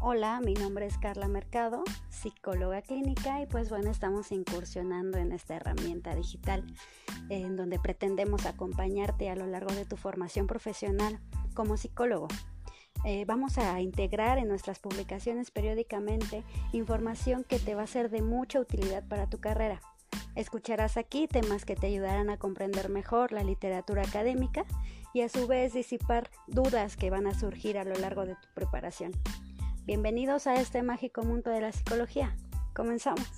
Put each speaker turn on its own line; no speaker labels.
Hola, mi nombre es Carla Mercado, psicóloga clínica y pues bueno, estamos incursionando en esta herramienta digital en donde pretendemos acompañarte a lo largo de tu formación profesional como psicólogo. Eh, vamos a integrar en nuestras publicaciones periódicamente información que te va a ser de mucha utilidad para tu carrera. Escucharás aquí temas que te ayudarán a comprender mejor la literatura académica y a su vez disipar dudas que van a surgir a lo largo de tu preparación. Bienvenidos a este mágico mundo de la psicología. Comenzamos.